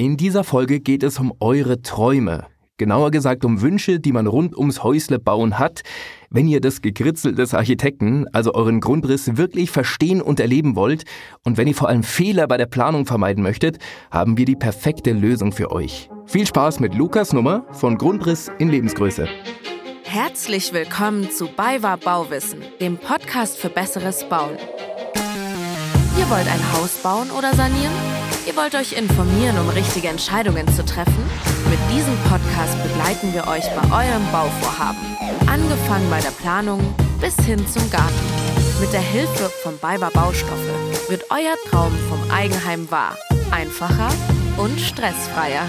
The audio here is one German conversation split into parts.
In dieser Folge geht es um eure Träume. Genauer gesagt um Wünsche, die man rund ums Häusle bauen hat. Wenn ihr das Gekritzel des Architekten, also euren Grundriss, wirklich verstehen und erleben wollt und wenn ihr vor allem Fehler bei der Planung vermeiden möchtet, haben wir die perfekte Lösung für euch. Viel Spaß mit Lukas Nummer von Grundriss in Lebensgröße. Herzlich willkommen zu BayWa Bauwissen, dem Podcast für besseres Bauen. Ihr wollt ein Haus bauen oder sanieren? Ihr wollt euch informieren, um richtige Entscheidungen zu treffen? Mit diesem Podcast begleiten wir euch bei eurem Bauvorhaben. Angefangen bei der Planung bis hin zum Garten. Mit der Hilfe von BayWa Baustoffe wird euer Traum vom Eigenheim wahr. Einfacher und stressfreier.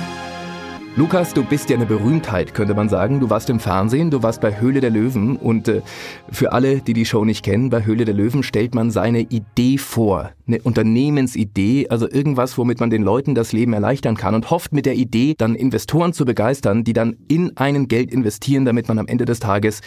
Lukas, du bist ja eine Berühmtheit, könnte man sagen. Du warst im Fernsehen, du warst bei Höhle der Löwen und äh, für alle, die die Show nicht kennen, bei Höhle der Löwen stellt man seine Idee vor, eine Unternehmensidee, also irgendwas, womit man den Leuten das Leben erleichtern kann und hofft mit der Idee dann Investoren zu begeistern, die dann in einen Geld investieren, damit man am Ende des Tages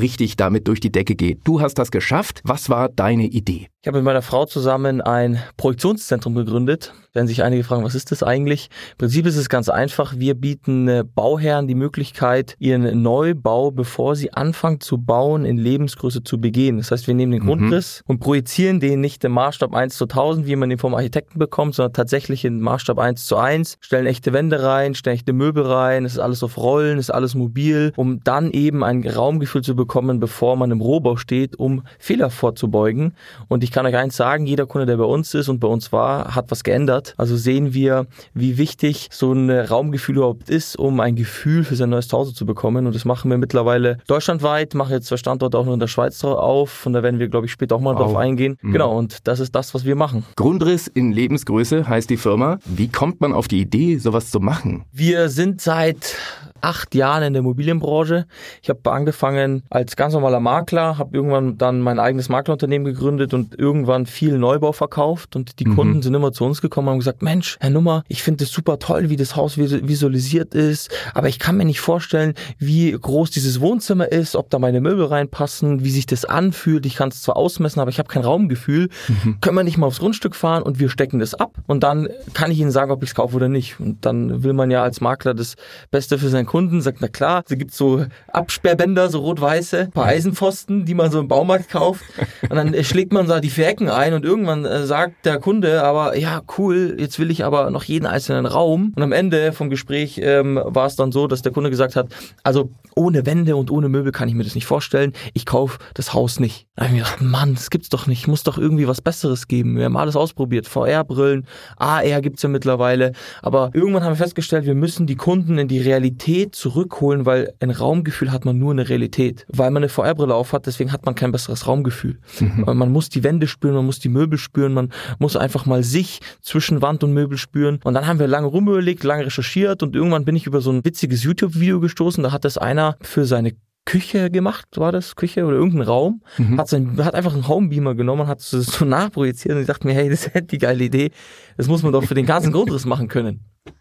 richtig damit durch die Decke geht. Du hast das geschafft. Was war deine Idee? Ich habe mit meiner Frau zusammen ein Projektionszentrum gegründet. Werden sich einige fragen, was ist das eigentlich? Im Prinzip ist es ganz einfach. Wir bieten äh, Bauherren die Möglichkeit, ihren Neubau, bevor sie anfangen zu bauen, in Lebensgröße zu begehen. Das heißt, wir nehmen den mhm. Grundriss und projizieren den nicht im Maßstab 1 zu 1000, wie man den vom Architekten bekommt, sondern tatsächlich in Maßstab 1 zu 1, stellen echte Wände rein, stellen echte Möbel rein, es ist alles auf Rollen, es ist alles mobil, um dann eben ein Raumgefühl zu bekommen, bevor man im Rohbau steht, um Fehler vorzubeugen. Und ich kann euch eins sagen, jeder Kunde, der bei uns ist und bei uns war, hat was geändert. Also sehen wir, wie wichtig so ein Raumgefühl überhaupt ist, um ein Gefühl für sein neues Zuhause zu bekommen. Und das machen wir mittlerweile deutschlandweit, machen jetzt zwei Standorte auch noch in der Schweiz auf. Und da werden wir, glaube ich, später auch mal drauf eingehen. Mhm. Genau, und das ist das, was wir machen. Grundriss in Lebensgröße heißt die Firma. Wie kommt man auf die Idee, sowas zu machen? Wir sind seit acht Jahren in der Immobilienbranche. Ich habe angefangen als ganz normaler Makler, habe irgendwann dann mein eigenes Maklerunternehmen gegründet und irgendwann viel Neubau verkauft und die mhm. Kunden sind immer zu uns gekommen und haben gesagt, Mensch, Herr Nummer, ich finde es super toll, wie das Haus visualisiert ist, aber ich kann mir nicht vorstellen, wie groß dieses Wohnzimmer ist, ob da meine Möbel reinpassen, wie sich das anfühlt. Ich kann es zwar ausmessen, aber ich habe kein Raumgefühl. Mhm. Können wir nicht mal aufs Grundstück fahren und wir stecken das ab und dann kann ich Ihnen sagen, ob ich es kaufe oder nicht. Und dann will man ja als Makler das Beste für seinen Kunden, sagt, na klar, es gibt so Absperrbänder, so rot-weiße, paar Eisenpfosten, die man so im Baumarkt kauft. Und dann schlägt man da die Fäken ein und irgendwann äh, sagt der Kunde aber, ja, cool, jetzt will ich aber noch jeden einzelnen Raum. Und am Ende vom Gespräch ähm, war es dann so, dass der Kunde gesagt hat, also ohne Wände und ohne Möbel kann ich mir das nicht vorstellen. Ich kaufe das Haus nicht. Da habe ich mir gedacht, Mann, das gibt's doch nicht. Muss doch irgendwie was Besseres geben. Wir haben alles ausprobiert. VR-Brillen, AR gibt's ja mittlerweile. Aber irgendwann haben wir festgestellt, wir müssen die Kunden in die Realität zurückholen, weil ein Raumgefühl hat man nur in der Realität. Weil man eine VR-Brille aufhat, deswegen hat man kein besseres Raumgefühl. Mhm. Man muss die Wände spüren, man muss die Möbel spüren, man muss einfach mal sich zwischen Wand und Möbel spüren. Und dann haben wir lange rumüberlegt, lange recherchiert und irgendwann bin ich über so ein witziges YouTube-Video gestoßen. Da hat das einer für seine Küche gemacht, war das Küche oder irgendein Raum, mhm. hat, sein, hat einfach einen Homebeamer genommen, hat es so nachprojiziert und ich dachte mir, hey, das ist die geile Idee, das muss man doch für den ganzen Grundriss machen können.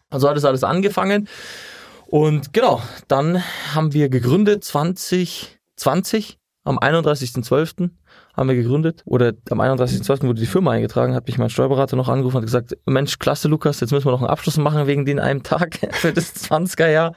Also hat das alles angefangen und genau, dann haben wir gegründet 2020 am 31.12. haben wir gegründet oder am 31.12. wurde die Firma eingetragen, hat mich mein Steuerberater noch angerufen und gesagt, Mensch, klasse Lukas, jetzt müssen wir noch einen Abschluss machen wegen den einem Tag für das 20er Jahr.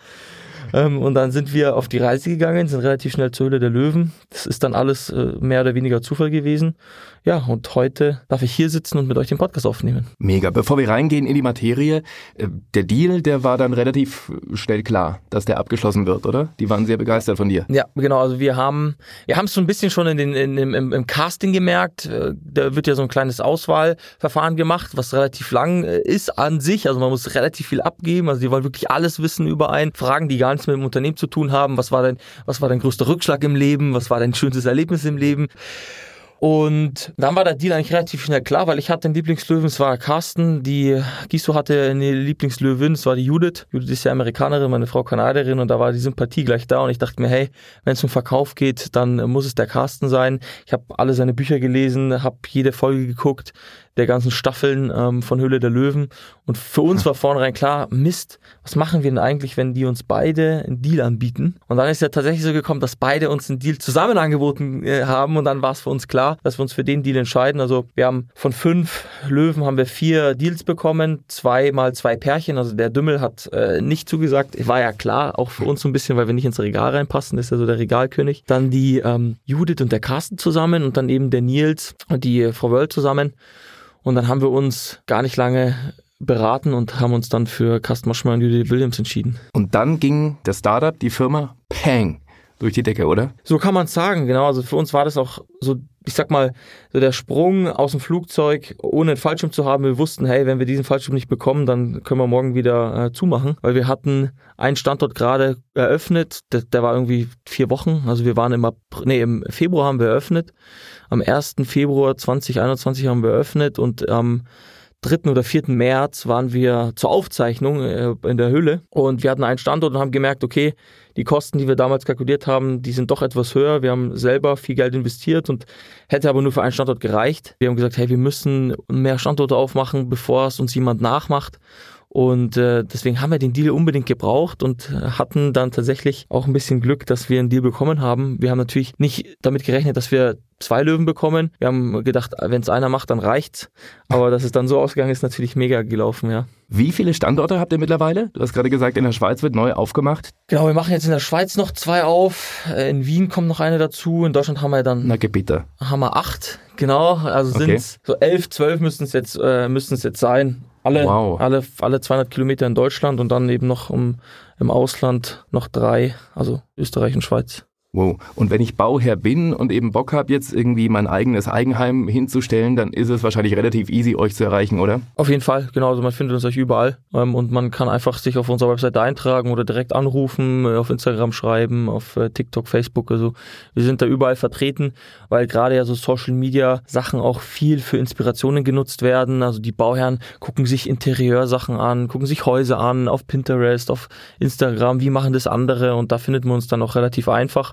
Ähm, und dann sind wir auf die Reise gegangen, sind relativ schnell zur Höhle der Löwen. Das ist dann alles äh, mehr oder weniger Zufall gewesen. Ja, und heute darf ich hier sitzen und mit euch den Podcast aufnehmen. Mega. Bevor wir reingehen in die Materie, äh, der Deal, der war dann relativ schnell klar, dass der abgeschlossen wird, oder? Die waren sehr begeistert von dir. Ja, genau. Also wir haben, wir haben es so ein bisschen schon in den, in, im, im Casting gemerkt. Äh, da wird ja so ein kleines Auswahlverfahren gemacht, was relativ lang äh, ist an sich. Also man muss relativ viel abgeben. Also die wollen wirklich alles wissen über einen. Fragen, die gar nichts mit dem Unternehmen zu tun haben. Was war dein, was war dein größter Rückschlag im Leben? Was war dein schönstes Erlebnis im Leben? Und dann war der Deal eigentlich relativ schnell klar, weil ich hatte einen Lieblingslöwen, es war Carsten, die Giso hatte eine Lieblingslöwin, es war die Judith. Judith ist ja Amerikanerin, meine Frau Kanadierin und da war die Sympathie gleich da und ich dachte mir, hey, wenn es um Verkauf geht, dann muss es der Carsten sein. Ich habe alle seine Bücher gelesen, habe jede Folge geguckt, der ganzen Staffeln ähm, von Höhle der Löwen. Und für uns war vornherein klar, Mist, was machen wir denn eigentlich, wenn die uns beide einen Deal anbieten? Und dann ist ja tatsächlich so gekommen, dass beide uns einen Deal zusammen angeboten äh, haben und dann war es für uns klar, dass wir uns für den Deal entscheiden. Also wir haben von fünf Löwen haben wir vier Deals bekommen, zwei mal zwei Pärchen. Also der Dümmel hat äh, nicht zugesagt, war ja klar, auch für uns so ein bisschen, weil wir nicht ins Regal reinpassen, ist ja so der Regalkönig. Dann die ähm, Judith und der Carsten zusammen und dann eben der Nils und die Frau Wöll zusammen. Und dann haben wir uns gar nicht lange beraten und haben uns dann für Carsten Moschmann und Judy Williams entschieden. Und dann ging der Startup, die Firma, Pang durch die Decke, oder? So kann man es sagen, genau. Also für uns war das auch so, ich sag mal, so der Sprung aus dem Flugzeug, ohne einen Fallschirm zu haben. Wir wussten, hey, wenn wir diesen Fallschirm nicht bekommen, dann können wir morgen wieder äh, zumachen, weil wir hatten einen Standort gerade eröffnet. Der, der, war irgendwie vier Wochen. Also wir waren im, April, nee, im Februar haben wir eröffnet. Am 1. Februar 2021 haben wir eröffnet und am ähm, 3. oder 4. März waren wir zur Aufzeichnung äh, in der Höhle und wir hatten einen Standort und haben gemerkt, okay, die Kosten, die wir damals kalkuliert haben, die sind doch etwas höher. Wir haben selber viel Geld investiert und hätte aber nur für einen Standort gereicht. Wir haben gesagt, hey, wir müssen mehr Standorte aufmachen, bevor es uns jemand nachmacht. Und äh, deswegen haben wir den Deal unbedingt gebraucht und hatten dann tatsächlich auch ein bisschen Glück, dass wir einen Deal bekommen haben. Wir haben natürlich nicht damit gerechnet, dass wir zwei Löwen bekommen. Wir haben gedacht, wenn es einer macht, dann reicht's. Aber dass es dann so ausgegangen ist, natürlich mega gelaufen, ja. Wie viele Standorte habt ihr mittlerweile? Du hast gerade gesagt, in der Schweiz wird neu aufgemacht. Genau, wir machen jetzt in der Schweiz noch zwei auf. In Wien kommt noch eine dazu. In Deutschland haben wir dann. Na, bitte. Haben wir acht, genau. Also okay. sind so elf, zwölf müssten es jetzt, äh, müssten es jetzt sein. Alle, wow. alle, alle 200 Kilometer in Deutschland und dann eben noch um, im Ausland noch drei, also Österreich und Schweiz. Wow. Und wenn ich Bauherr bin und eben Bock habe, jetzt irgendwie mein eigenes Eigenheim hinzustellen, dann ist es wahrscheinlich relativ easy, euch zu erreichen, oder? Auf jeden Fall, genau. Also man findet uns euch überall. Ähm, und man kann einfach sich auf unserer Webseite eintragen oder direkt anrufen, äh, auf Instagram schreiben, auf äh, TikTok, Facebook. Also wir sind da überall vertreten, weil gerade ja so Social Media Sachen auch viel für Inspirationen genutzt werden. Also die Bauherren gucken sich Interieursachen an, gucken sich Häuser an, auf Pinterest, auf Instagram, wie machen das andere und da findet man uns dann auch relativ einfach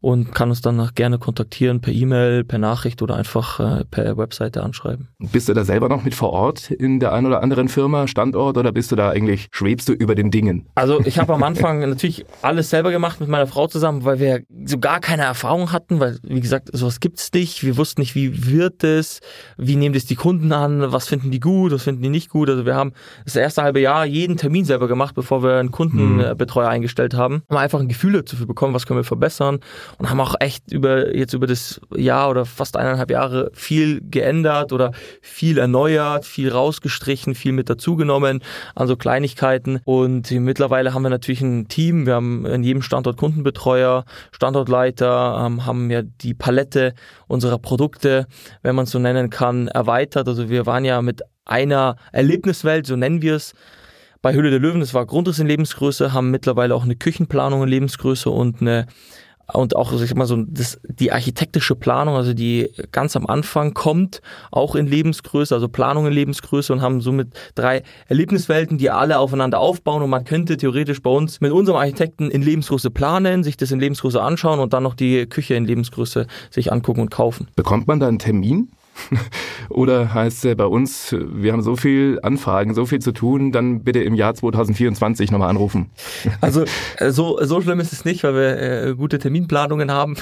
und kann uns dann gerne kontaktieren per E-Mail, per Nachricht oder einfach äh, per Webseite anschreiben. Bist du da selber noch mit vor Ort in der einen oder anderen Firma, Standort oder bist du da eigentlich, schwebst du über den Dingen? Also ich habe am Anfang natürlich alles selber gemacht mit meiner Frau zusammen, weil wir so gar keine Erfahrung hatten, weil wie gesagt, sowas gibt's nicht. Wir wussten nicht, wie wird es, wie nehmen das die Kunden an, was finden die gut, was finden die nicht gut. Also wir haben das erste halbe Jahr jeden Termin selber gemacht, bevor wir einen Kundenbetreuer eingestellt haben, um einfach ein Gefühl dafür bekommen, was können wir verbessern und haben auch echt über jetzt über das Jahr oder fast eineinhalb Jahre viel geändert oder viel erneuert, viel rausgestrichen, viel mit dazugenommen an so Kleinigkeiten. Und mittlerweile haben wir natürlich ein Team. Wir haben in jedem Standort Kundenbetreuer, Standortleiter, ähm, haben ja die Palette unserer Produkte, wenn man es so nennen kann, erweitert. Also wir waren ja mit einer Erlebniswelt, so nennen wir es, bei Höhle der Löwen, das war Grundriss in Lebensgröße, haben mittlerweile auch eine Küchenplanung in Lebensgröße und eine und auch, sag ich mal, so das, die architektische Planung, also die ganz am Anfang kommt, auch in Lebensgröße, also Planung in Lebensgröße und haben somit drei Erlebniswelten, die alle aufeinander aufbauen und man könnte theoretisch bei uns mit unserem Architekten in Lebensgröße planen, sich das in Lebensgröße anschauen und dann noch die Küche in Lebensgröße sich angucken und kaufen. Bekommt man da einen Termin? Oder heißt es bei uns, wir haben so viel Anfragen, so viel zu tun, dann bitte im Jahr 2024 nochmal anrufen. Also äh, so, so schlimm ist es nicht, weil wir äh, gute Terminplanungen haben.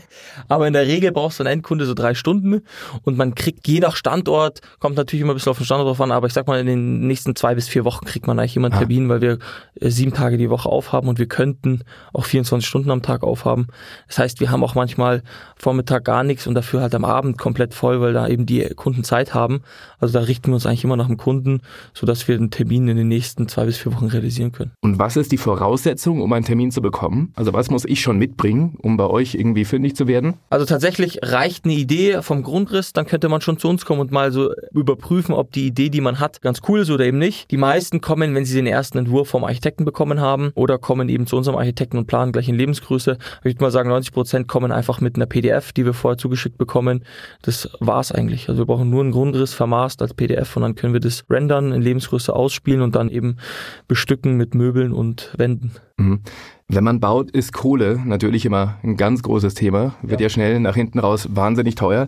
Aber in der Regel brauchst du einen Endkunde so drei Stunden und man kriegt je nach Standort, kommt natürlich immer ein bisschen auf den Standort drauf an, aber ich sag mal, in den nächsten zwei bis vier Wochen kriegt man eigentlich immer einen ah. Termin, weil wir äh, sieben Tage die Woche aufhaben und wir könnten auch 24 Stunden am Tag aufhaben. Das heißt, wir haben auch manchmal Vormittag gar nichts und dafür halt am Abend komplett voll, weil da eben die Kunden Zeit haben. Also da richten wir uns eigentlich immer nach dem Kunden, sodass wir den Termin in den nächsten zwei bis vier Wochen realisieren können. Und was ist die Voraussetzung, um einen Termin zu bekommen? Also was muss ich schon mitbringen, um bei euch irgendwie fündig zu werden? Also tatsächlich reicht eine Idee vom Grundriss, dann könnte man schon zu uns kommen und mal so überprüfen, ob die Idee, die man hat, ganz cool ist oder eben nicht. Die meisten kommen, wenn sie den ersten Entwurf vom Architekten bekommen haben oder kommen eben zu unserem Architekten und planen gleich in Lebensgröße. Ich würde mal sagen, 90 Prozent kommen einfach mit einer PDF, die wir vorher zugeschickt bekommen. Das war's eigentlich. Also wir brauchen nur einen Grundriss vermaßt als PDF und dann können wir das rendern, in Lebensgröße ausspielen und dann eben bestücken mit Möbeln und Wänden. Mhm. Wenn man baut, ist Kohle natürlich immer ein ganz großes Thema. Wird ja, ja schnell nach hinten raus wahnsinnig teuer.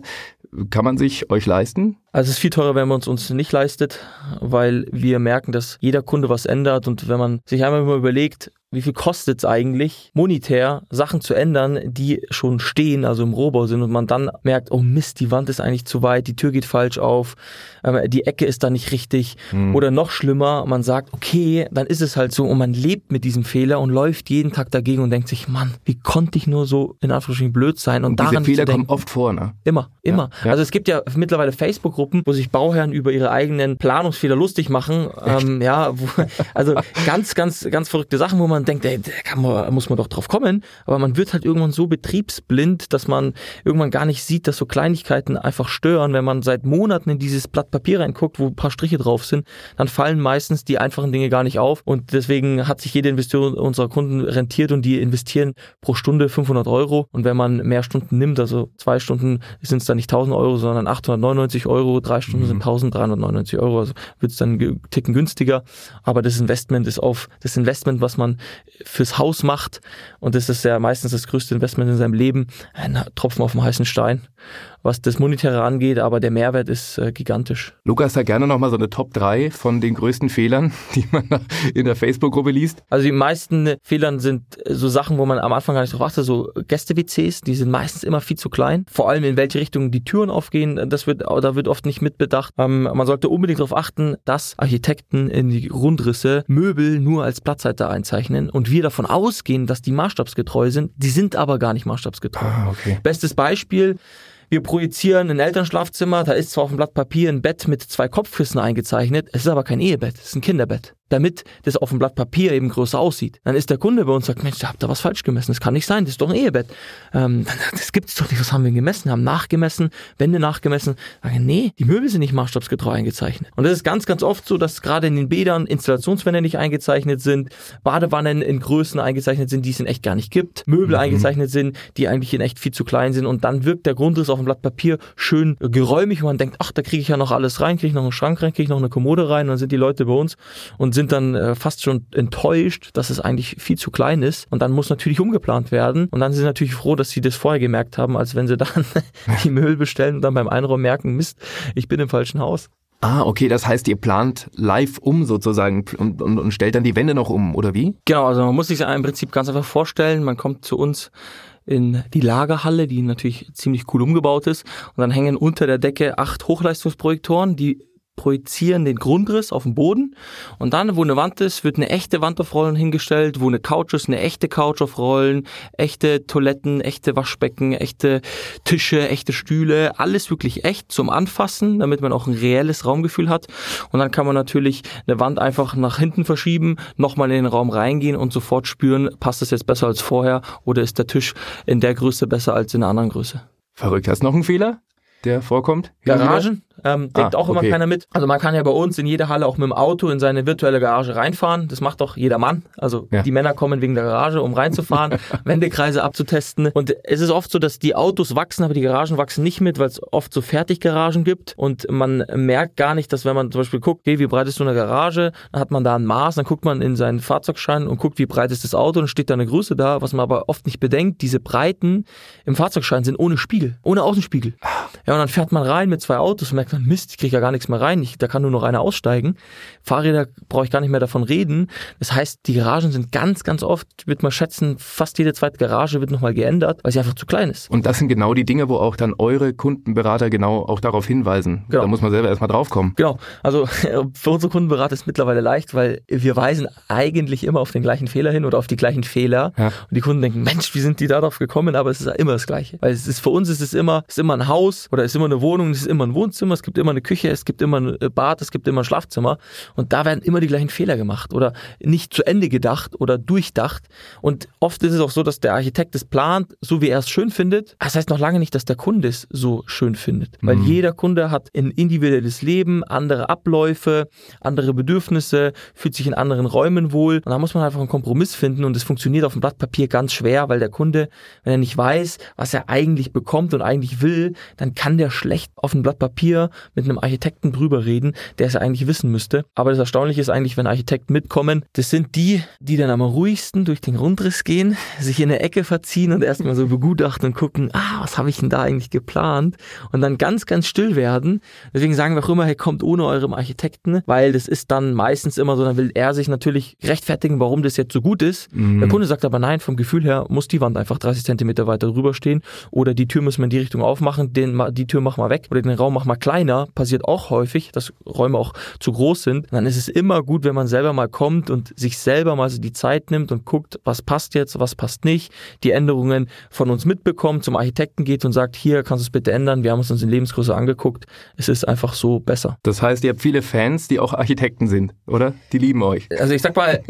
kann man sich euch leisten? Also es ist viel teurer, wenn man es uns nicht leistet, weil wir merken, dass jeder Kunde was ändert und wenn man sich einmal mal überlegt, wie viel kostet es eigentlich, monetär Sachen zu ändern, die schon stehen, also im Rohbau sind und man dann merkt, oh Mist, die Wand ist eigentlich zu weit, die Tür geht falsch auf, ähm, die Ecke ist da nicht richtig mhm. oder noch schlimmer, man sagt, okay, dann ist es halt so und man lebt mit diesem Fehler und läuft jeden Tag dagegen und denkt sich, Mann, wie konnte ich nur so in Anführungsstrichen blöd sein und, und daran diese Fehler denken, kommen oft vor, ne? Immer, immer. Ja, ja. Also es gibt ja mittlerweile Facebook-Gruppen, wo sich Bauherren über ihre eigenen Planungsfehler lustig machen, ähm, ja, wo, also ganz, ganz, ganz verrückte Sachen, wo man denkt, ey, da man, muss man doch drauf kommen. Aber man wird halt irgendwann so betriebsblind, dass man irgendwann gar nicht sieht, dass so Kleinigkeiten einfach stören. Wenn man seit Monaten in dieses Blatt Papier reinguckt, wo ein paar Striche drauf sind, dann fallen meistens die einfachen Dinge gar nicht auf. Und deswegen hat sich jede Investition unserer Kunden rentiert und die investieren pro Stunde 500 Euro. Und wenn man mehr Stunden nimmt, also zwei Stunden sind es dann nicht 1000 Euro, sondern 899 Euro, drei Stunden mhm. sind 1399 Euro, also wird es dann Ticken günstiger. Aber das Investment ist auf das Investment, was man fürs Haus macht. Und das ist ja meistens das größte Investment in seinem Leben. Ein Tropfen auf dem heißen Stein was das Monetäre angeht, aber der Mehrwert ist äh, gigantisch. Lukas, da gerne nochmal so eine Top 3 von den größten Fehlern, die man in der Facebook-Gruppe liest. Also die meisten Fehlern sind äh, so Sachen, wo man am Anfang gar nicht drauf achtet, so Gäste-WCs, die sind meistens immer viel zu klein. Vor allem in welche Richtung die Türen aufgehen, das wird, da wird oft nicht mitbedacht. Ähm, man sollte unbedingt darauf achten, dass Architekten in die Grundrisse Möbel nur als Platzhalter einzeichnen und wir davon ausgehen, dass die maßstabsgetreu sind. Die sind aber gar nicht maßstabsgetreu. Ah, okay. Bestes Beispiel, wir projizieren ein Elternschlafzimmer, da ist zwar auf dem Blatt Papier ein Bett mit zwei Kopfkissen eingezeichnet, es ist aber kein Ehebett, es ist ein Kinderbett damit das auf dem Blatt Papier eben größer aussieht. Dann ist der Kunde bei uns und sagt, Mensch, da habt ihr was falsch gemessen. Das kann nicht sein, das ist doch ein Ehebett. Ähm, das gibt's doch nicht. Was haben wir gemessen? Haben nachgemessen, Wände nachgemessen. Sagen, nee, die Möbel sind nicht maßstabsgetreu eingezeichnet. Und das ist ganz, ganz oft so, dass gerade in den Bädern Installationswände nicht eingezeichnet sind, Badewannen in Größen eingezeichnet sind, die es in echt gar nicht gibt, Möbel mhm. eingezeichnet sind, die eigentlich in echt viel zu klein sind. Und dann wirkt der Grundriss auf dem Blatt Papier schön geräumig und man denkt, ach, da kriege ich ja noch alles rein, kriege ich noch einen Schrank rein, kriege ich noch eine Kommode rein. Und dann sind die Leute bei uns und sind sind dann äh, fast schon enttäuscht, dass es eigentlich viel zu klein ist. Und dann muss natürlich umgeplant werden. Und dann sind sie natürlich froh, dass sie das vorher gemerkt haben, als wenn sie dann die Müll bestellen und dann beim Einraum merken, Mist, ich bin im falschen Haus. Ah, okay, das heißt, ihr plant live um sozusagen und, und, und stellt dann die Wände noch um, oder wie? Genau, also man muss sich im Prinzip ganz einfach vorstellen, man kommt zu uns in die Lagerhalle, die natürlich ziemlich cool umgebaut ist. Und dann hängen unter der Decke acht Hochleistungsprojektoren, die projizieren den Grundriss auf den Boden und dann, wo eine Wand ist, wird eine echte Wand auf Rollen hingestellt, wo eine Couch ist, eine echte Couch auf Rollen, echte Toiletten, echte Waschbecken, echte Tische, echte Stühle, alles wirklich echt zum Anfassen, damit man auch ein reelles Raumgefühl hat und dann kann man natürlich eine Wand einfach nach hinten verschieben, nochmal in den Raum reingehen und sofort spüren, passt das jetzt besser als vorher oder ist der Tisch in der Größe besser als in einer anderen Größe. Verrückt. Hast du noch einen Fehler, der vorkommt? Garagen? Ähm, denkt ah, auch immer okay. keiner mit. Also man kann ja bei uns in jede Halle auch mit dem Auto in seine virtuelle Garage reinfahren. Das macht doch jeder Mann. Also ja. die Männer kommen wegen der Garage, um reinzufahren, Wendekreise abzutesten. Und es ist oft so, dass die Autos wachsen, aber die Garagen wachsen nicht mit, weil es oft so Fertiggaragen gibt. Und man merkt gar nicht, dass wenn man zum Beispiel guckt, okay, wie breit ist so eine Garage, dann hat man da ein Maß, dann guckt man in seinen Fahrzeugschein und guckt, wie breit ist das Auto, dann steht da eine Größe da. Was man aber oft nicht bedenkt, diese Breiten im Fahrzeugschein sind ohne Spiegel, ohne Außenspiegel. Ja, und dann fährt man rein mit zwei Autos und merkt man, Mist, ich kriege ja gar nichts mehr rein, ich, da kann nur noch einer aussteigen. Fahrräder brauche ich gar nicht mehr davon reden. Das heißt, die Garagen sind ganz, ganz oft, wird man schätzen, fast jede zweite Garage wird nochmal geändert, weil sie einfach zu klein ist. Und das sind genau die Dinge, wo auch dann eure Kundenberater genau auch darauf hinweisen. Genau. Da muss man selber erstmal draufkommen. Genau. Also für unsere Kundenberater ist es mittlerweile leicht, weil wir weisen eigentlich immer auf den gleichen Fehler hin oder auf die gleichen Fehler. Ja. Und die Kunden denken, Mensch, wie sind die darauf gekommen? Aber es ist immer das Gleiche. Weil es ist für uns ist es immer, es ist immer ein Haus oder es ist immer eine Wohnung, es ist immer ein Wohnzimmer, es gibt immer eine Küche, es gibt immer ein Bad, es gibt immer ein Schlafzimmer und da werden immer die gleichen Fehler gemacht oder nicht zu Ende gedacht oder durchdacht und oft ist es auch so, dass der Architekt es plant, so wie er es schön findet. Das heißt noch lange nicht, dass der Kunde es so schön findet, weil mhm. jeder Kunde hat ein individuelles Leben, andere Abläufe, andere Bedürfnisse, fühlt sich in anderen Räumen wohl und da muss man einfach einen Kompromiss finden und es funktioniert auf dem Blatt Papier ganz schwer, weil der Kunde, wenn er nicht weiß, was er eigentlich bekommt und eigentlich will, dann kann kann der schlecht auf ein Blatt Papier mit einem Architekten drüber reden, der es ja eigentlich wissen müsste. Aber das Erstaunliche ist eigentlich, wenn Architekten mitkommen, das sind die, die dann am ruhigsten durch den Grundriss gehen, sich in eine Ecke verziehen und erstmal so begutachten und gucken, ah, was habe ich denn da eigentlich geplant? Und dann ganz, ganz still werden. Deswegen sagen wir auch immer, hey, kommt ohne eurem Architekten, weil das ist dann meistens immer so, dann will er sich natürlich rechtfertigen, warum das jetzt so gut ist. Mhm. Der Kunde sagt aber nein, vom Gefühl her muss die Wand einfach 30 Zentimeter weiter drüber stehen oder die Tür müssen wir in die Richtung aufmachen, den, die Tür machen wir weg oder den Raum machen wir kleiner. Passiert auch häufig, dass Räume auch zu groß sind. Dann ist es immer gut, wenn man selber mal kommt und sich selber mal so die Zeit nimmt und guckt, was passt jetzt, was passt nicht, die Änderungen von uns mitbekommt, zum Architekten geht und sagt, hier kannst du es bitte ändern, wir haben es uns in Lebensgröße angeguckt. Es ist einfach so besser. Das heißt, ihr habt viele Fans, die auch Architekten sind, oder? Die lieben euch. Also ich sag mal,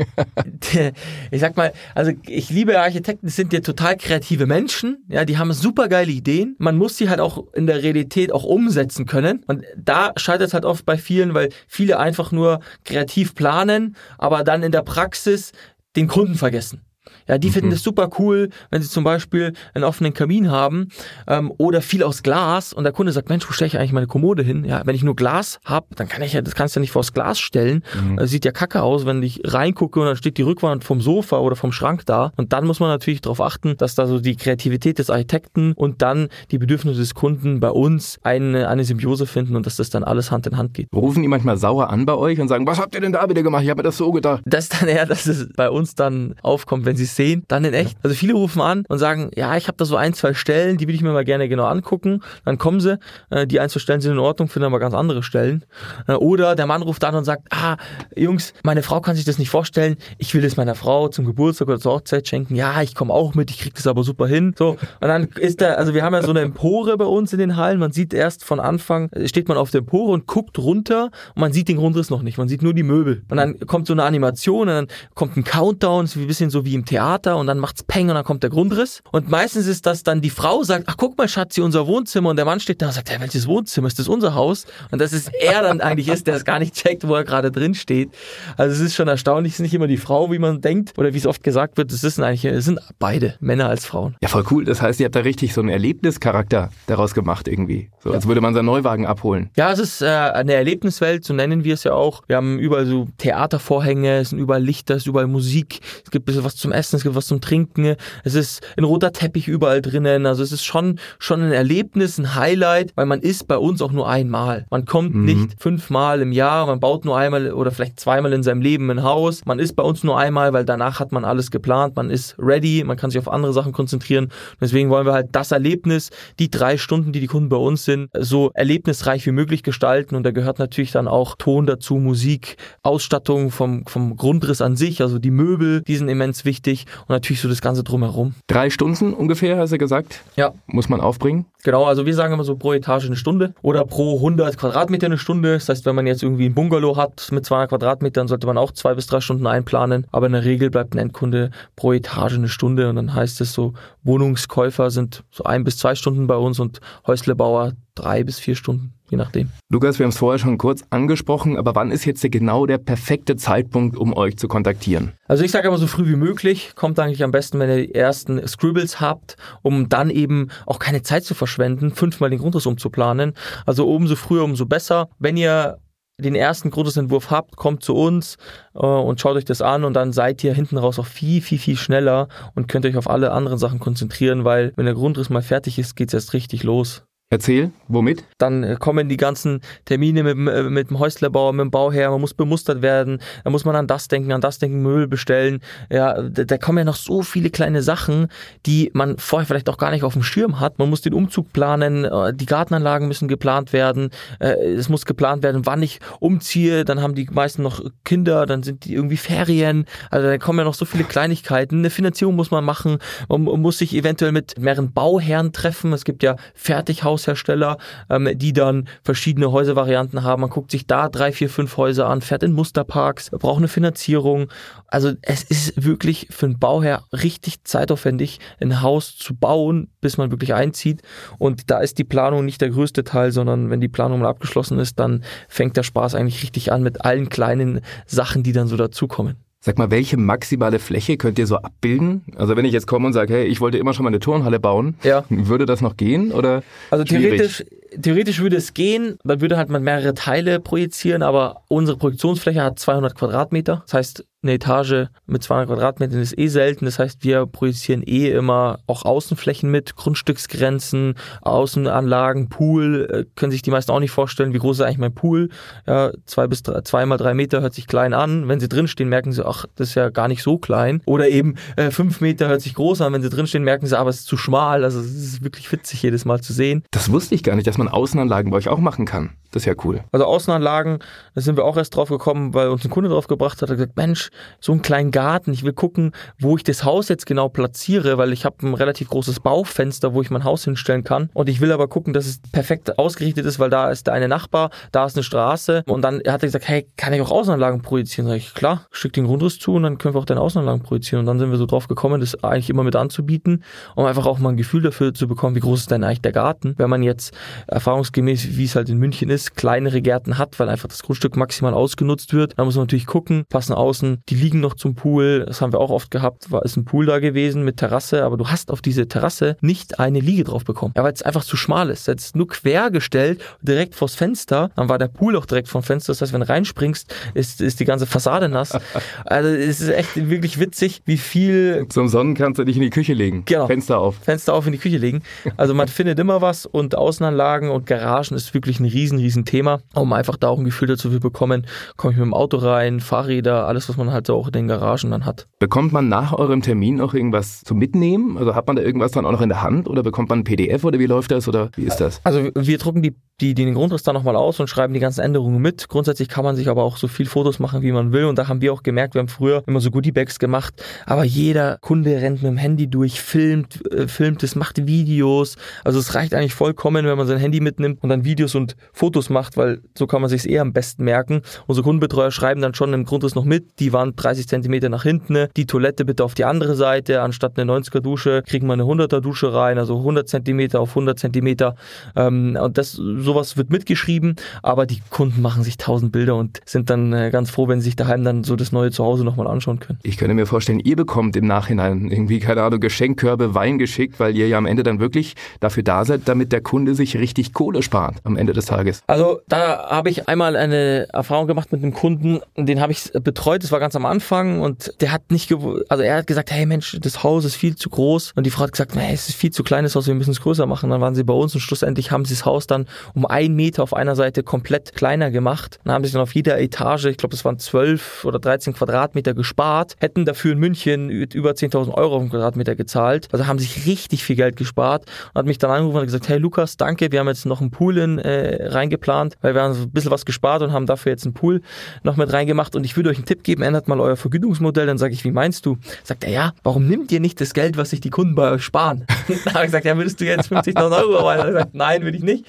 ich sag mal, also ich liebe Architekten, das sind ja total kreative Menschen, ja, die haben super geile Ideen. Man muss sie halt auch in der Realität auch umsetzen können. Und da scheitert es halt oft bei vielen, weil viele einfach nur kreativ planen, aber dann in der Praxis den Kunden vergessen. Ja, die mhm. finden das super cool, wenn sie zum Beispiel einen offenen Kamin haben ähm, oder viel aus Glas und der Kunde sagt, Mensch, wo stelle ich eigentlich meine Kommode hin? Ja, wenn ich nur Glas habe, dann kann ich ja, das kannst du ja nicht vors Glas stellen. Mhm. Das sieht ja kacke aus, wenn ich reingucke und dann steht die Rückwand vom Sofa oder vom Schrank da. Und dann muss man natürlich darauf achten, dass da so die Kreativität des Architekten und dann die Bedürfnisse des Kunden bei uns eine, eine Symbiose finden und dass das dann alles Hand in Hand geht. Rufen die manchmal sauer an bei euch und sagen, was habt ihr denn da wieder gemacht? Ich habe mir das so gedacht. Das ist dann eher, dass es bei uns dann aufkommt, wenn sie sehen, dann in echt. Also viele rufen an und sagen, ja, ich habe da so ein, zwei Stellen, die will ich mir mal gerne genau angucken. Dann kommen sie, äh, die ein, zwei Stellen sind in Ordnung, finden aber ganz andere Stellen. Äh, oder der Mann ruft an und sagt, ah, Jungs, meine Frau kann sich das nicht vorstellen, ich will das meiner Frau zum Geburtstag oder zur Hochzeit schenken. Ja, ich komme auch mit, ich krieg das aber super hin. So, und dann ist da, also wir haben ja so eine Empore bei uns in den Hallen. Man sieht erst von Anfang, steht man auf der Empore und guckt runter und man sieht den Grundriss noch nicht. Man sieht nur die Möbel. Und dann kommt so eine Animation und dann kommt ein Countdown, so ein bisschen so wie im Theater und dann macht's Peng und dann kommt der Grundriss. Und meistens ist das dann die Frau sagt, ach guck mal Schatzi, unser Wohnzimmer und der Mann steht da und sagt, ja, welches Wohnzimmer? Ist das unser Haus? Und das ist er dann eigentlich ist, der es gar nicht checkt, wo er gerade drin steht. Also es ist schon erstaunlich, es ist nicht immer die Frau, wie man denkt oder wie es oft gesagt wird, es sind eigentlich, es sind beide, Männer als Frauen. Ja, voll cool. Das heißt, ihr habt da richtig so einen Erlebnischarakter daraus gemacht irgendwie. So als würde man seinen Neuwagen abholen. Ja, es ist äh, eine Erlebniswelt, so nennen wir es ja auch. Wir haben überall so Theatervorhänge, es sind überall Lichter, es ist überall Musik, es gibt ein bisschen was zum Essen, es gibt was zum Trinken, es ist ein roter Teppich überall drinnen. Also es ist schon, schon ein Erlebnis, ein Highlight, weil man ist bei uns auch nur einmal. Man kommt mhm. nicht fünfmal im Jahr, man baut nur einmal oder vielleicht zweimal in seinem Leben ein Haus. Man ist bei uns nur einmal, weil danach hat man alles geplant, man ist ready, man kann sich auf andere Sachen konzentrieren. deswegen wollen wir halt das Erlebnis, die drei Stunden, die die Kunden bei uns sind, so erlebnisreich wie möglich gestalten. Und da gehört natürlich dann auch Ton dazu, Musik, Ausstattung vom, vom Grundriss an sich, also die Möbel, die sind immens wichtig und natürlich so das Ganze drumherum. Drei Stunden ungefähr, hast du gesagt? Ja. Muss man aufbringen? Genau, also wir sagen immer so pro Etage eine Stunde oder pro 100 Quadratmeter eine Stunde. Das heißt, wenn man jetzt irgendwie ein Bungalow hat mit 200 Quadratmetern, sollte man auch zwei bis drei Stunden einplanen. Aber in der Regel bleibt ein Endkunde pro Etage eine Stunde und dann heißt es so, Wohnungskäufer sind so ein bis zwei Stunden bei uns und Häuslebauer drei bis vier Stunden, je nachdem. Lukas, wir haben es vorher schon kurz angesprochen, aber wann ist jetzt genau der perfekte Zeitpunkt, um euch zu kontaktieren? Also ich sage immer so früh wie möglich, kommt eigentlich am besten, wenn ihr die ersten Scribbles habt, um dann eben auch keine Zeit zu verschwenden, fünfmal den Grundriss umzuplanen. Also umso früher, umso besser. Wenn ihr den ersten Grundrissentwurf habt, kommt zu uns äh, und schaut euch das an und dann seid ihr hinten raus auch viel, viel, viel schneller und könnt euch auf alle anderen Sachen konzentrieren, weil wenn der Grundriss mal fertig ist, geht es erst richtig los. Erzähl, womit? Dann äh, kommen die ganzen Termine mit, äh, mit dem Häuslerbauer, mit dem Bauherr, man muss bemustert werden, da muss man an das denken, an das denken, Müll bestellen. Ja, da, da kommen ja noch so viele kleine Sachen, die man vorher vielleicht auch gar nicht auf dem Schirm hat. Man muss den Umzug planen, äh, die Gartenanlagen müssen geplant werden, es muss geplant werden, wann ich umziehe, dann haben die meisten noch Kinder, dann sind die irgendwie Ferien, also da kommen ja noch so viele Kleinigkeiten. Eine Finanzierung muss man machen, man muss sich eventuell mit mehreren Bauherren treffen, es gibt ja Fertighaus Haushersteller, ähm, die dann verschiedene Häuservarianten haben. Man guckt sich da drei, vier, fünf Häuser an, fährt in Musterparks, braucht eine Finanzierung. Also es ist wirklich für einen Bauherr richtig zeitaufwendig, ein Haus zu bauen, bis man wirklich einzieht. Und da ist die Planung nicht der größte Teil, sondern wenn die Planung mal abgeschlossen ist, dann fängt der Spaß eigentlich richtig an mit allen kleinen Sachen, die dann so dazukommen. Sag mal, welche maximale Fläche könnt ihr so abbilden? Also wenn ich jetzt komme und sage, hey, ich wollte immer schon mal eine Turnhalle bauen, ja. würde das noch gehen oder? Also schwierig? theoretisch theoretisch würde es gehen, man würde halt mal mehrere Teile projizieren, aber unsere Projektionsfläche hat 200 Quadratmeter. Das heißt, eine Etage mit 200 Quadratmetern ist eh selten. Das heißt, wir projizieren eh immer auch Außenflächen mit, Grundstücksgrenzen, Außenanlagen, Pool. Äh, können sich die meisten auch nicht vorstellen, wie groß ist eigentlich mein Pool. Ja, zwei bis drei, zwei mal drei Meter hört sich klein an. Wenn sie drinstehen, merken sie, ach, das ist ja gar nicht so klein. Oder eben äh, fünf Meter hört sich groß an. Wenn sie drinstehen, merken sie, aber es ist zu schmal. Also es ist wirklich witzig jedes Mal zu sehen. Das wusste ich gar nicht, dass man Außenanlagen bei euch auch machen kann. Das ist ja cool. Also Außenanlagen, da sind wir auch erst drauf gekommen, weil uns ein Kunde drauf gebracht hat, hat gesagt, Mensch, so einen kleinen Garten, ich will gucken, wo ich das Haus jetzt genau platziere, weil ich habe ein relativ großes Baufenster, wo ich mein Haus hinstellen kann und ich will aber gucken, dass es perfekt ausgerichtet ist, weil da ist der eine Nachbar, da ist eine Straße und dann hat er gesagt, hey, kann ich auch Außenanlagen projizieren? Sag ich, klar, schick den Grundriss zu und dann können wir auch deine Außenanlagen projizieren und dann sind wir so drauf gekommen, das eigentlich immer mit anzubieten, um einfach auch mal ein Gefühl dafür zu bekommen, wie groß ist denn eigentlich der Garten, wenn man jetzt erfahrungsgemäß, wie es halt in München ist, kleinere Gärten hat, weil einfach das Grundstück maximal ausgenutzt wird. Da muss man natürlich gucken, passen außen, die liegen noch zum Pool, das haben wir auch oft gehabt, war ist ein Pool da gewesen mit Terrasse, aber du hast auf diese Terrasse nicht eine Liege drauf bekommen, ja, weil es einfach zu schmal ist. Jetzt nur quer gestellt, direkt vors Fenster, dann war der Pool auch direkt vom Fenster, das heißt, wenn du reinspringst, ist, ist die ganze Fassade nass. Also es ist echt wirklich witzig, wie viel... Zum Sonnen kannst du dich in die Küche legen. Genau. Fenster auf. Fenster auf in die Küche legen. Also man findet immer was und Außenanlagen und Garagen ist wirklich ein riesen, riesen Thema, um einfach da auch ein Gefühl dazu zu bekommen, komme ich mit dem Auto rein, Fahrräder, alles, was man halt so auch in den Garagen dann hat. Bekommt man nach eurem Termin noch irgendwas zum Mitnehmen? Also hat man da irgendwas dann auch noch in der Hand oder bekommt man ein PDF oder wie läuft das oder wie ist das? Also wir drucken die, die, den Grundriss dann nochmal aus und schreiben die ganzen Änderungen mit. Grundsätzlich kann man sich aber auch so viel Fotos machen, wie man will und da haben wir auch gemerkt, wir haben früher immer so Goodiebags gemacht, aber jeder Kunde rennt mit dem Handy durch, filmt, äh, filmt es, macht Videos. Also es reicht eigentlich vollkommen, wenn man sein Handy mitnimmt und dann Videos und Fotos macht, weil so kann man sich eher am besten merken. Unsere Kundenbetreuer schreiben dann schon im Grundriss noch mit, die Wand 30 Zentimeter nach hinten, die Toilette bitte auf die andere Seite, anstatt eine 90er Dusche kriegen wir eine 100er Dusche rein, also 100 Zentimeter auf 100 Zentimeter. Ähm, und das, sowas wird mitgeschrieben, aber die Kunden machen sich tausend Bilder und sind dann äh, ganz froh, wenn sie sich daheim dann so das neue Zuhause nochmal anschauen können. Ich könnte mir vorstellen, ihr bekommt im Nachhinein irgendwie, keine Ahnung, Geschenkkörbe, Wein geschickt, weil ihr ja am Ende dann wirklich dafür da seid, damit der Kunde sich richtig Kohle spart am Ende des Tages. Also da habe ich einmal eine Erfahrung gemacht mit einem Kunden, den habe ich betreut, das war ganz am Anfang und der hat nicht gewusst, also er hat gesagt, hey Mensch, das Haus ist viel zu groß und die Frau hat gesagt, nee, es ist viel zu klein, das Haus, wir müssen es größer machen. Dann waren sie bei uns und schlussendlich haben sie das Haus dann um einen Meter auf einer Seite komplett kleiner gemacht. Dann haben sie dann auf jeder Etage, ich glaube, das waren 12 oder 13 Quadratmeter gespart, hätten dafür in München über 10.000 Euro auf den Quadratmeter gezahlt. Also haben sich richtig viel Geld gespart und hat mich dann angerufen und gesagt, hey Lukas, danke, wir haben jetzt noch einen Pool in, äh, reingeplant, weil wir haben so ein bisschen was gespart und haben dafür jetzt einen Pool noch mit reingemacht und ich würde euch einen Tipp geben, ändert mal euer Vergütungsmodell. Dann sage ich, wie meinst du? Sagt er, ja, warum nimmt ihr nicht das Geld, was sich die Kunden bei euch sparen? da habe ich gesagt, ja, würdest du jetzt 50.000 Euro? Er gesagt, nein, würde ich nicht.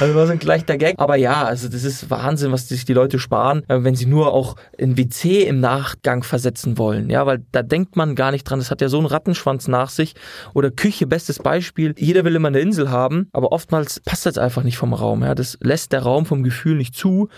Also war so ein leichter Gag. Aber ja, also das ist Wahnsinn, was sich die Leute sparen, äh, wenn sie nur auch ein WC im Nachgang versetzen wollen. Ja, weil da denkt man gar nicht dran. Das hat ja so einen Rattenschwanz nach sich. Oder Küche, bestes Beispiel. Jeder will immer eine Insel haben, aber oftmals passt das einfach nicht vom Raum. Ja, das lässt der Raum vom Gefühl nicht zu.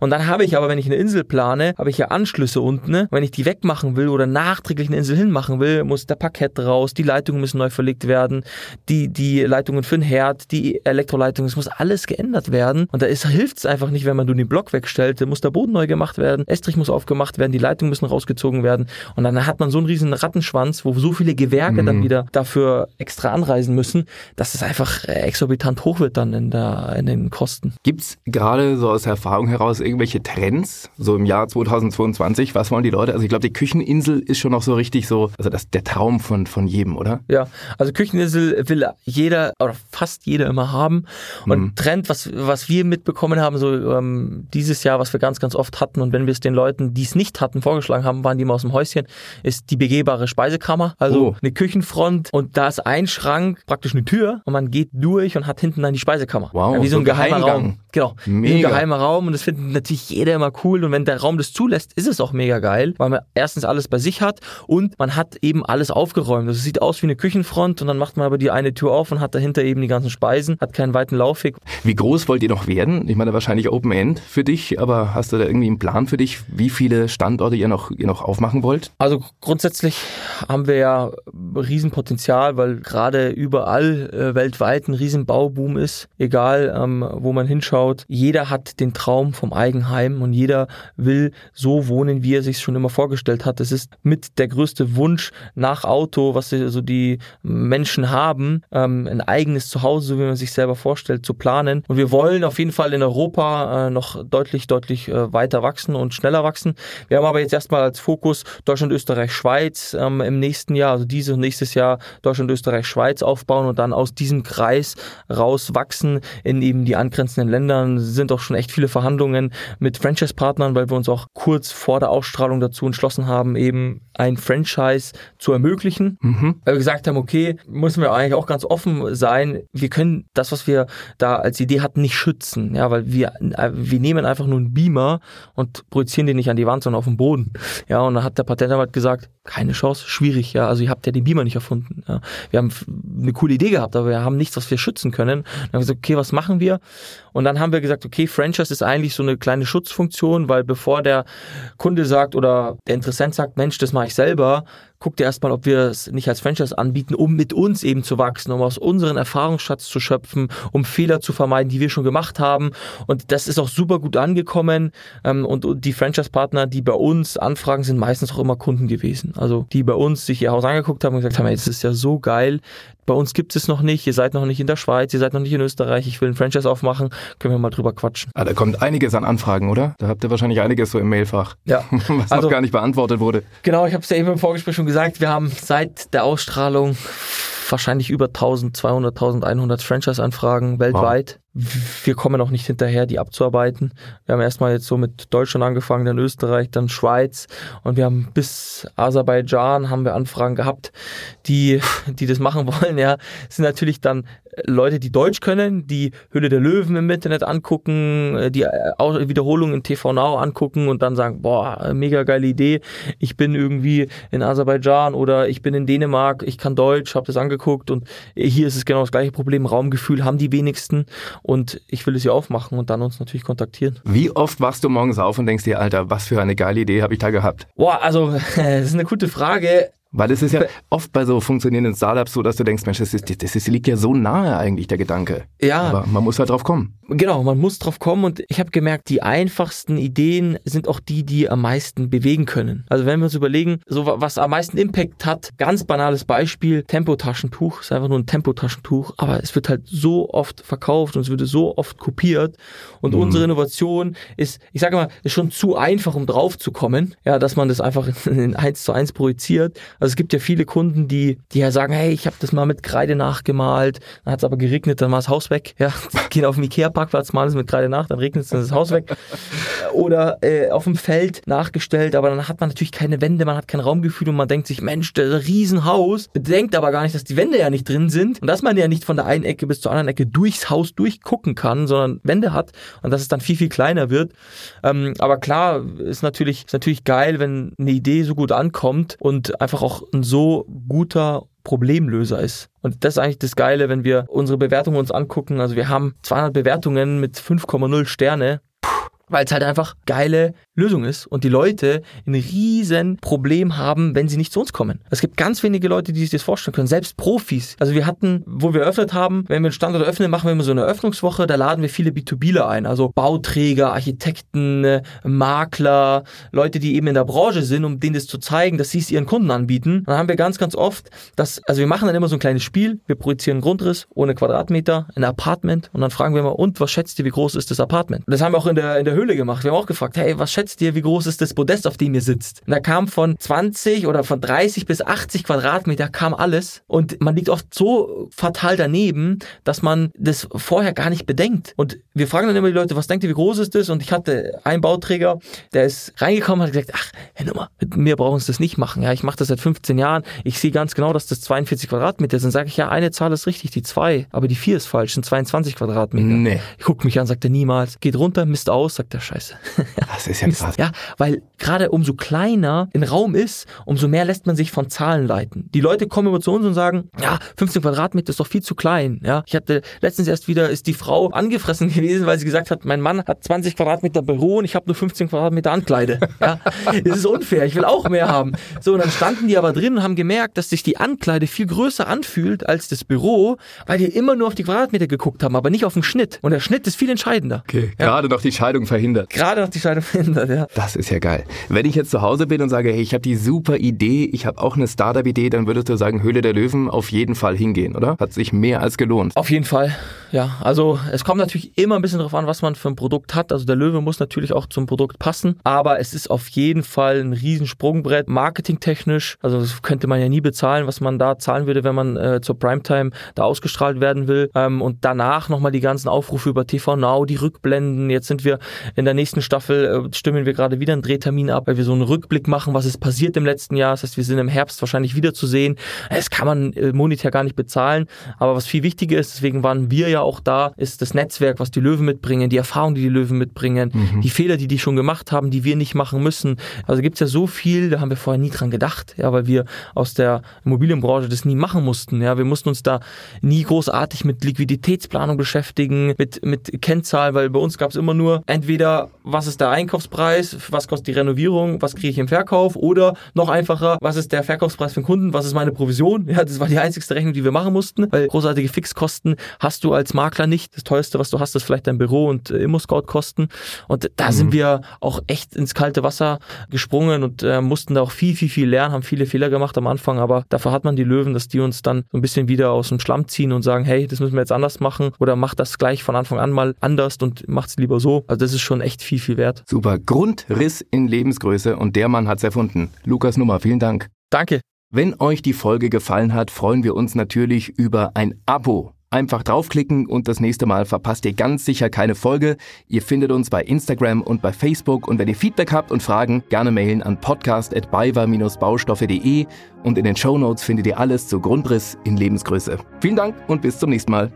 Und dann habe ich aber, wenn ich eine Insel plane, habe ich ja Anschlüsse unten. Ne? Wenn ich die wegmachen will oder nachträglich eine Insel hinmachen will, muss der Parkett raus, die Leitungen müssen neu verlegt werden, die, die Leitungen für den Herd, die Elektroleitungen, es muss alles geändert werden. Und da hilft es einfach nicht, wenn man nur den Block wegstellt, muss der Boden neu gemacht werden, Estrich muss aufgemacht werden, die Leitungen müssen rausgezogen werden. Und dann hat man so einen riesen Rattenschwanz, wo so viele Gewerke mhm. dann wieder dafür extra anreisen müssen, dass es einfach exorbitant hoch wird dann in, der, in den Kosten. Gibt es gerade so aus Erfahrung heraus irgendwelche Trends, so im Jahr 2022? Was wollen die Leute? Also ich glaube, die Kücheninsel ist schon noch so richtig so, also das der Traum von, von jedem, oder? Ja, also Kücheninsel will jeder oder fast jeder immer haben. Und mhm. Trend, was, was wir mitbekommen haben, so ähm, dieses Jahr, was wir ganz, ganz oft hatten und wenn wir es den Leuten, die es nicht hatten, vorgeschlagen haben, waren die immer aus dem Häuschen, ist die begehbare Speisekammer. Also oh. eine Küchenfront und da ist ein Schrank, praktisch eine Tür und man geht durch und hat hinten dann die Speisekammer. Wow, ja, wie so ein geheimer Raum. Genau. Mega. Ein geheimer Raum und das findet natürlich jeder immer cool. Und wenn der Raum das zulässt, ist es auch mega geil, weil man erstens alles bei sich hat und man hat eben alles aufgeräumt. Das sieht aus wie eine Küchenfront und dann macht man aber die eine Tür auf und hat dahinter eben die ganzen Speisen, hat keinen weiten Laufweg. Wie groß wollt ihr noch werden? Ich meine, wahrscheinlich Open End für dich, aber hast du da irgendwie einen Plan für dich, wie viele Standorte ihr noch, ihr noch aufmachen wollt? Also grundsätzlich haben wir ja Riesenpotenzial, weil gerade überall äh, weltweit ein Riesenbauboom ist, egal ähm, wo man hinschaut. Jeder hat den Traum vom Eigenheim und jeder will so wohnen, wie er sich schon immer vorgestellt hat. Das ist mit der größte Wunsch nach Auto, was so also die Menschen haben, ähm, ein eigenes Zuhause, so wie man sich selber vorstellt, zu planen. Und wir wollen auf jeden Fall in Europa äh, noch deutlich, deutlich äh, weiter wachsen und schneller wachsen. Wir haben aber jetzt erstmal als Fokus Deutschland, Österreich, Schweiz ähm, im nächsten Jahr, also dieses und nächstes Jahr Deutschland, Österreich, Schweiz aufbauen und dann aus diesem Kreis rauswachsen in eben die angrenzenden Ländern. Es sind auch schon echt viele Verhandlungen mit Franchise-Partnern, weil wir uns auch kurz vor der Ausstrahlung dazu entschlossen haben, eben ein Franchise zu ermöglichen. Mhm. Weil wir gesagt haben, okay, müssen wir eigentlich auch ganz offen sein. Wir können das, was wir da als Idee hatten, nicht schützen. Ja, weil wir, äh, wir nehmen einfach nur einen Beamer und projizieren den nicht an die Wand, sondern auf den Boden. Ja, und dann hat der Patentanwalt gesagt, keine Chance, schwierig. Ja, also ihr habt ja den Beamer nicht erfunden. Ja. Wir haben eine coole Idee gehabt, aber wir haben nichts, was wir schützen können. Dann haben wir gesagt, okay, was machen wir? Und dann haben wir gesagt, okay, Franchise ist eigentlich so eine kleine Schutzfunktion, weil bevor der Kunde sagt oder der Interessent sagt, Mensch, das mache ich selber, guckt ihr erstmal, ob wir es nicht als Franchise anbieten, um mit uns eben zu wachsen, um aus unseren Erfahrungsschatz zu schöpfen, um Fehler zu vermeiden, die wir schon gemacht haben. Und das ist auch super gut angekommen. Ähm, und die Franchise-Partner, die bei uns anfragen, sind meistens auch immer Kunden gewesen. Also die bei uns sich ihr Haus angeguckt haben und gesagt haben, hey, das ist ja so geil. Bei uns gibt es noch nicht, ihr seid noch nicht in der Schweiz, ihr seid noch nicht in Österreich, ich will ein Franchise aufmachen, können wir mal drüber quatschen. Ah, da kommt einiges an Anfragen, oder? Da habt ihr wahrscheinlich einiges so im Mailfach. Ja. Was also, noch gar nicht beantwortet wurde. Genau, ich habe es ja eben im Vorgespräch schon gesagt, wir haben seit der Ausstrahlung wahrscheinlich über 1200, 1100 Franchise-Anfragen weltweit. Wow wir kommen auch nicht hinterher, die abzuarbeiten. Wir haben erstmal jetzt so mit Deutschland angefangen, dann Österreich, dann Schweiz und wir haben bis Aserbaidschan haben wir Anfragen gehabt, die, die das machen wollen. Ja, das sind natürlich dann Leute, die Deutsch können, die Hülle der Löwen im Internet angucken, die Wiederholungen in TV Now angucken und dann sagen, boah, mega geile Idee. Ich bin irgendwie in Aserbaidschan oder ich bin in Dänemark, ich kann Deutsch, habe das angeguckt und hier ist es genau das gleiche Problem. Raumgefühl haben die wenigsten und ich will es hier aufmachen und dann uns natürlich kontaktieren. Wie oft wachst du morgens auf und denkst dir, Alter, was für eine geile Idee habe ich da gehabt? Boah, also das ist eine gute Frage. Weil es ist ja oft bei so funktionierenden Startups so, dass du denkst, Mensch, das, ist, das ist, liegt ja so nahe eigentlich, der Gedanke. Ja. Aber man muss halt drauf kommen. Genau, man muss drauf kommen und ich habe gemerkt, die einfachsten Ideen sind auch die, die am meisten bewegen können. Also wenn wir uns überlegen, so was am meisten Impact hat, ganz banales Beispiel, Tempotaschentuch, ist einfach nur ein Tempotaschentuch, aber es wird halt so oft verkauft und es wird so oft kopiert und mhm. unsere Innovation ist, ich sage mal, ist schon zu einfach, um drauf zu kommen, ja, dass man das einfach in eins zu eins projiziert. Also es gibt ja viele Kunden, die, die ja sagen, hey, ich habe das mal mit Kreide nachgemalt, dann hat es aber geregnet, dann war das Haus weg. Ja, gehen auf den Ikea-Parkplatz, malen es mit Kreide nach, dann regnet es, dann ist das Haus weg. Oder äh, auf dem Feld nachgestellt, aber dann hat man natürlich keine Wände, man hat kein Raumgefühl und man denkt sich, Mensch, das ist ein Riesenhaus, bedenkt aber gar nicht, dass die Wände ja nicht drin sind und dass man ja nicht von der einen Ecke bis zur anderen Ecke durchs Haus durchgucken kann, sondern Wände hat und dass es dann viel, viel kleiner wird. Ähm, aber klar, ist natürlich, ist natürlich geil, wenn eine Idee so gut ankommt und einfach auch ein so guter Problemlöser ist. Und das ist eigentlich das Geile, wenn wir unsere Bewertungen uns angucken. Also wir haben 200 Bewertungen mit 5,0 Sterne weil es halt einfach geile Lösung ist und die Leute ein riesen Problem haben, wenn sie nicht zu uns kommen. Es gibt ganz wenige Leute, die sich das vorstellen können, selbst Profis. Also wir hatten, wo wir eröffnet haben, wenn wir einen Standort eröffnen, machen wir immer so eine Eröffnungswoche, da laden wir viele B2Bler ein, also Bauträger, Architekten, äh, Makler, Leute, die eben in der Branche sind, um denen das zu zeigen, dass sie es ihren Kunden anbieten. Dann haben wir ganz, ganz oft, dass, also wir machen dann immer so ein kleines Spiel, wir projizieren Grundriss ohne Quadratmeter, ein Apartment und dann fragen wir immer, und was schätzt ihr, wie groß ist das Apartment? Das haben wir auch in der, in der Höhle gemacht. Wir haben auch gefragt, hey, was schätzt ihr, wie groß ist das Podest, auf dem ihr sitzt? Und da kam von 20 oder von 30 bis 80 Quadratmeter kam alles und man liegt oft so fatal daneben, dass man das vorher gar nicht bedenkt. Und wir fragen dann immer die Leute, was denkt ihr, wie groß ist das? Und ich hatte einen Bauträger, der ist reingekommen und hat gesagt, ach, Herr Nummer, mit mir brauchen Sie das nicht machen. Ja, ich mache das seit 15 Jahren. Ich sehe ganz genau, dass das 42 Quadratmeter sind. Dann sage ich, ja, eine Zahl ist richtig, die zwei, aber die vier ist falsch, sind 22 Quadratmeter. Nee. Ich gucke mich an, sagt er niemals. Geht runter, misst aus, sagt er Scheiße. Das ist ja krass. Ja, weil gerade umso kleiner ein Raum ist, umso mehr lässt man sich von Zahlen leiten. Die Leute kommen immer zu uns und sagen, ja, 15 Quadratmeter ist doch viel zu klein. Ja, ich hatte letztens erst wieder, ist die Frau angefressen gewesen, weil sie gesagt hat, mein Mann hat 20 Quadratmeter Büro und ich habe nur 15 Quadratmeter Ankleide. Ja, das ist unfair, ich will auch mehr haben. So, und dann standen die aber drin und haben gemerkt, dass sich die Ankleide viel größer anfühlt als das Büro, weil die immer nur auf die Quadratmeter geguckt haben, aber nicht auf den Schnitt. Und der Schnitt ist viel entscheidender. Okay, gerade noch die Scheidung verhindert. Gerade noch die Scheidung verhindert, ja. Das ist ja geil. Wenn ich jetzt zu Hause bin und sage, hey, ich habe die super Idee, ich habe auch eine Startup-Idee, dann würdest du sagen, Höhle der Löwen auf jeden Fall hingehen, oder? Hat sich mehr als gelohnt. Auf jeden Fall, ja. Also es kommt natürlich immer ein bisschen darauf an, was man für ein Produkt hat. Also der Löwe muss natürlich auch zum Produkt passen, aber es ist auf jeden Fall ein Riesensprungbrett, marketingtechnisch. Also das könnte man ja nie bezahlen, was man da zahlen würde, wenn man äh, zur Primetime da ausgestrahlt werden will. Ähm, und danach nochmal die ganzen Aufrufe über TV Now, die Rückblenden. Jetzt sind wir in der nächsten Staffel, äh, stimmen wir gerade wieder einen Drehtermin ab, weil wir so einen Rückblick machen, was ist passiert im letzten Jahr. Das heißt, wir sind im Herbst wahrscheinlich wieder zu sehen. Das kann man äh, monetär gar nicht bezahlen. Aber was viel wichtiger ist, deswegen waren wir ja auch da, ist das Netzwerk, was die Löwen mitbringen, die Erfahrung, die die Löwen mitbringen, Mhm. die Fehler, die die schon gemacht haben, die wir nicht machen müssen. Also gibt's ja so viel, da haben wir vorher nie dran gedacht, ja, weil wir aus der Immobilienbranche das nie machen mussten. Ja, wir mussten uns da nie großartig mit Liquiditätsplanung beschäftigen, mit, mit Kennzahlen, weil bei uns gab's immer nur entweder, was ist der Einkaufspreis, was kostet die Renovierung, was kriege ich im Verkauf oder noch einfacher, was ist der Verkaufspreis für den Kunden, was ist meine Provision. Ja, das war die einzigste Rechnung, die wir machen mussten, weil großartige Fixkosten hast du als Makler nicht. Das teuerste, was du hast, ist vielleicht dein Büro und äh, Immo-Scout-Kosten. Und da sind wir auch echt ins kalte Wasser gesprungen und äh, mussten da auch viel, viel, viel lernen, haben viele Fehler gemacht am Anfang, aber dafür hat man die Löwen, dass die uns dann so ein bisschen wieder aus dem Schlamm ziehen und sagen, hey, das müssen wir jetzt anders machen oder mach das gleich von Anfang an mal anders und macht's lieber so. Also das ist schon echt viel, viel wert. Super. Grundriss in Lebensgröße und der Mann hat's erfunden. Lukas Nummer, vielen Dank. Danke. Wenn euch die Folge gefallen hat, freuen wir uns natürlich über ein Abo. Einfach draufklicken und das nächste Mal verpasst ihr ganz sicher keine Folge. Ihr findet uns bei Instagram und bei Facebook und wenn ihr Feedback habt und Fragen, gerne mailen an podcast.baywa-baustoffe.de und in den Shownotes findet ihr alles zu Grundriss in Lebensgröße. Vielen Dank und bis zum nächsten Mal.